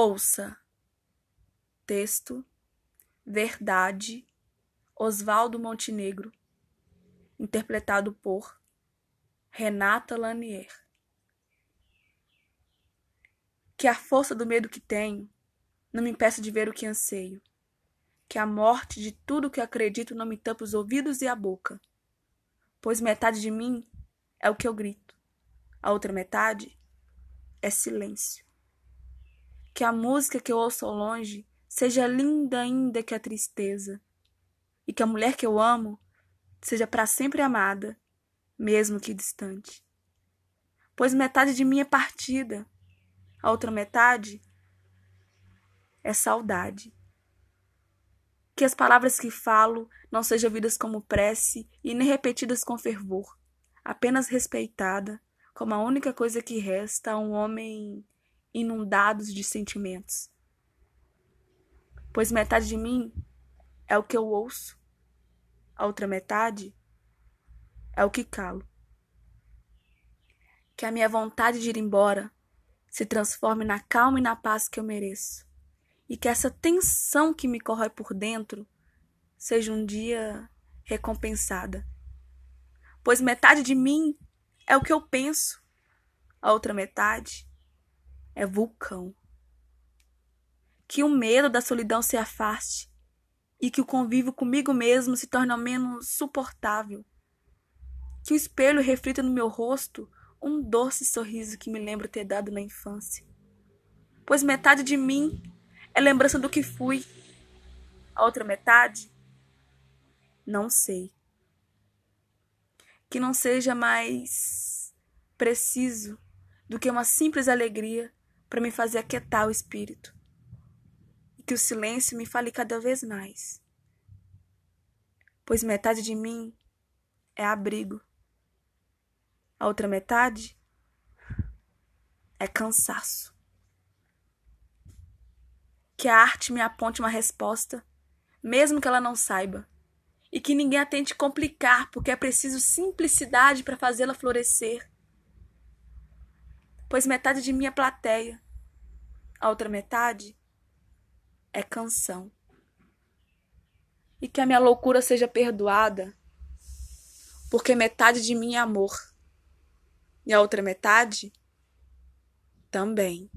Ouça. Texto: Verdade, Oswaldo Montenegro. Interpretado por Renata Lanier. Que a força do medo que tenho não me impeça de ver o que anseio. Que a morte de tudo que acredito não me tampe os ouvidos e a boca. Pois metade de mim é o que eu grito, a outra metade é silêncio. Que a música que eu ouço ao longe seja linda ainda que a tristeza, e que a mulher que eu amo seja para sempre amada, mesmo que distante. Pois metade de mim é partida, a outra metade é saudade. Que as palavras que falo não sejam ouvidas como prece e nem repetidas com fervor, apenas respeitada como a única coisa que resta a um homem inundados de sentimentos. Pois metade de mim é o que eu ouço, a outra metade é o que calo. Que a minha vontade de ir embora se transforme na calma e na paz que eu mereço. E que essa tensão que me corrói por dentro seja um dia recompensada. Pois metade de mim é o que eu penso, a outra metade é vulcão. Que o medo da solidão se afaste e que o convívio comigo mesmo se torne ao menos suportável. Que o espelho reflita no meu rosto um doce sorriso que me lembro ter dado na infância. Pois metade de mim é lembrança do que fui, a outra metade, não sei. Que não seja mais preciso do que uma simples alegria para me fazer aquietar o espírito. E que o silêncio me fale cada vez mais. Pois metade de mim é abrigo. A outra metade é cansaço. Que a arte me aponte uma resposta, mesmo que ela não saiba, e que ninguém a tente complicar, porque é preciso simplicidade para fazê-la florescer pois metade de minha plateia, a outra metade é canção. E que a minha loucura seja perdoada, porque metade de mim é amor, e a outra metade também.